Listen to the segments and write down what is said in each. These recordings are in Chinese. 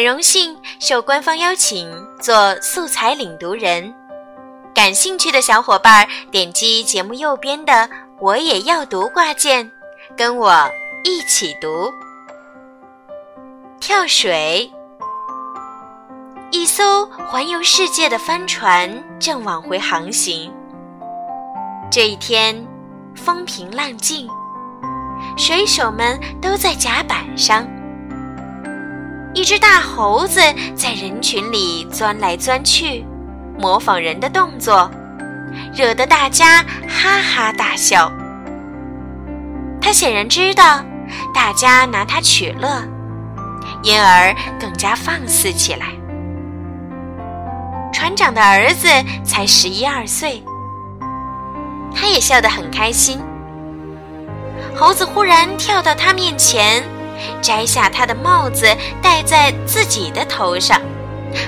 很荣幸受官方邀请做素材领读人，感兴趣的小伙伴点击节目右边的“我也要读”挂件，跟我一起读。跳水，一艘环游世界的帆船正往回航行。这一天，风平浪静，水手们都在甲板上。一只大猴子在人群里钻来钻去，模仿人的动作，惹得大家哈哈大笑。他显然知道大家拿他取乐，因而更加放肆起来。船长的儿子才十一二岁，他也笑得很开心。猴子忽然跳到他面前。摘下他的帽子，戴在自己的头上，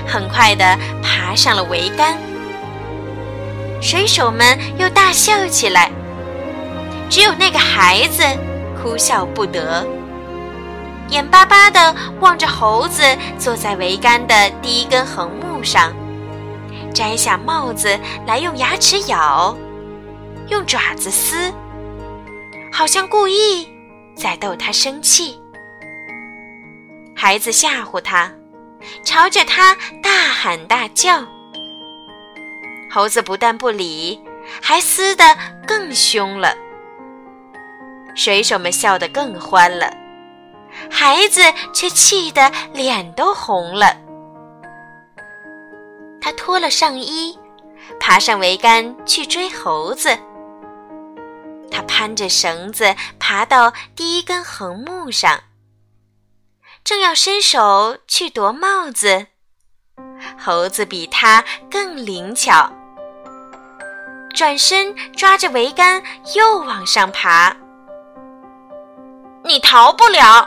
很快地爬上了桅杆。水手们又大笑起来，只有那个孩子哭笑不得，眼巴巴地望着猴子坐在桅杆的第一根横木上，摘下帽子来用牙齿咬，用爪子撕，好像故意在逗他生气。孩子吓唬他，朝着他大喊大叫。猴子不但不理，还撕得更凶了。水手们笑得更欢了，孩子却气得脸都红了。他脱了上衣，爬上桅杆去追猴子。他攀着绳子爬到第一根横木上。正要伸手去夺帽子，猴子比他更灵巧，转身抓着桅杆又往上爬。你逃不了！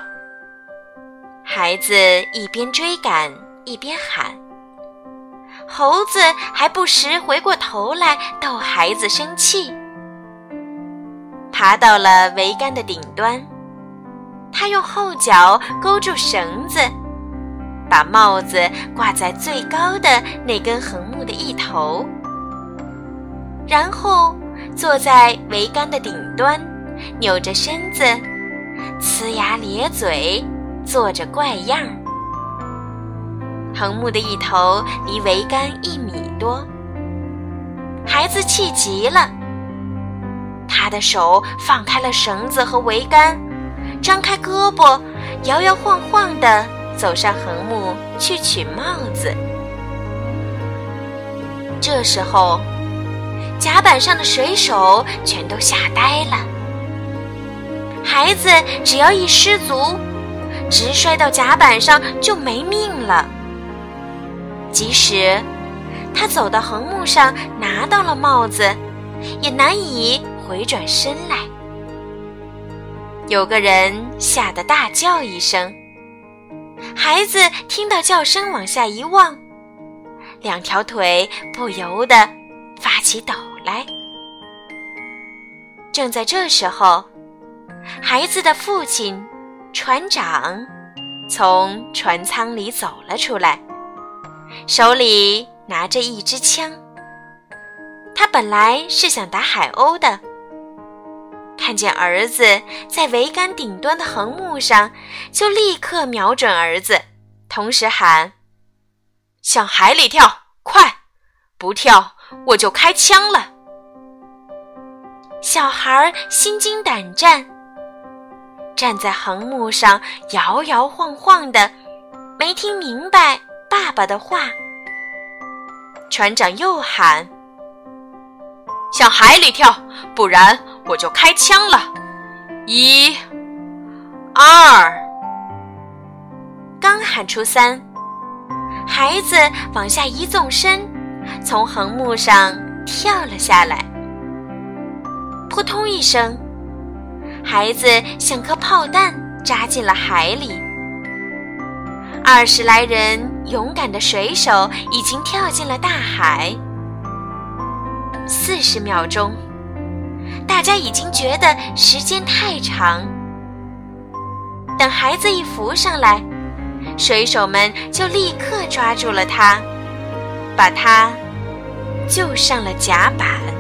孩子一边追赶一边喊，猴子还不时回过头来逗孩子生气。爬到了桅杆的顶端。他用后脚勾住绳子，把帽子挂在最高的那根横木的一头，然后坐在桅杆的顶端，扭着身子，呲牙咧嘴，做着怪样。横木的一头离桅杆一米多，孩子气极了，他的手放开了绳子和桅杆。张开胳膊，摇摇晃晃地走上横木去取帽子。这时候，甲板上的水手全都吓呆了。孩子只要一失足，直摔到甲板上就没命了。即使他走到横木上拿到了帽子，也难以回转身来。有个人吓得大叫一声，孩子听到叫声往下一望，两条腿不由得发起抖来。正在这时候，孩子的父亲船长从船舱里走了出来，手里拿着一支枪。他本来是想打海鸥的。看见儿子在桅杆顶端的横木上，就立刻瞄准儿子，同时喊：“向海里跳，快！不跳我就开枪了。”小孩心惊胆战，站在横木上摇摇晃晃的，没听明白爸爸的话。船长又喊：“向海里跳，不然……”我就开枪了，一、二，刚喊出三，孩子往下一纵身，从横木上跳了下来。扑通一声，孩子像颗炮弹扎进了海里。二十来人勇敢的水手已经跳进了大海。四十秒钟。大家已经觉得时间太长。等孩子一浮上来，水手们就立刻抓住了他，把他救上了甲板。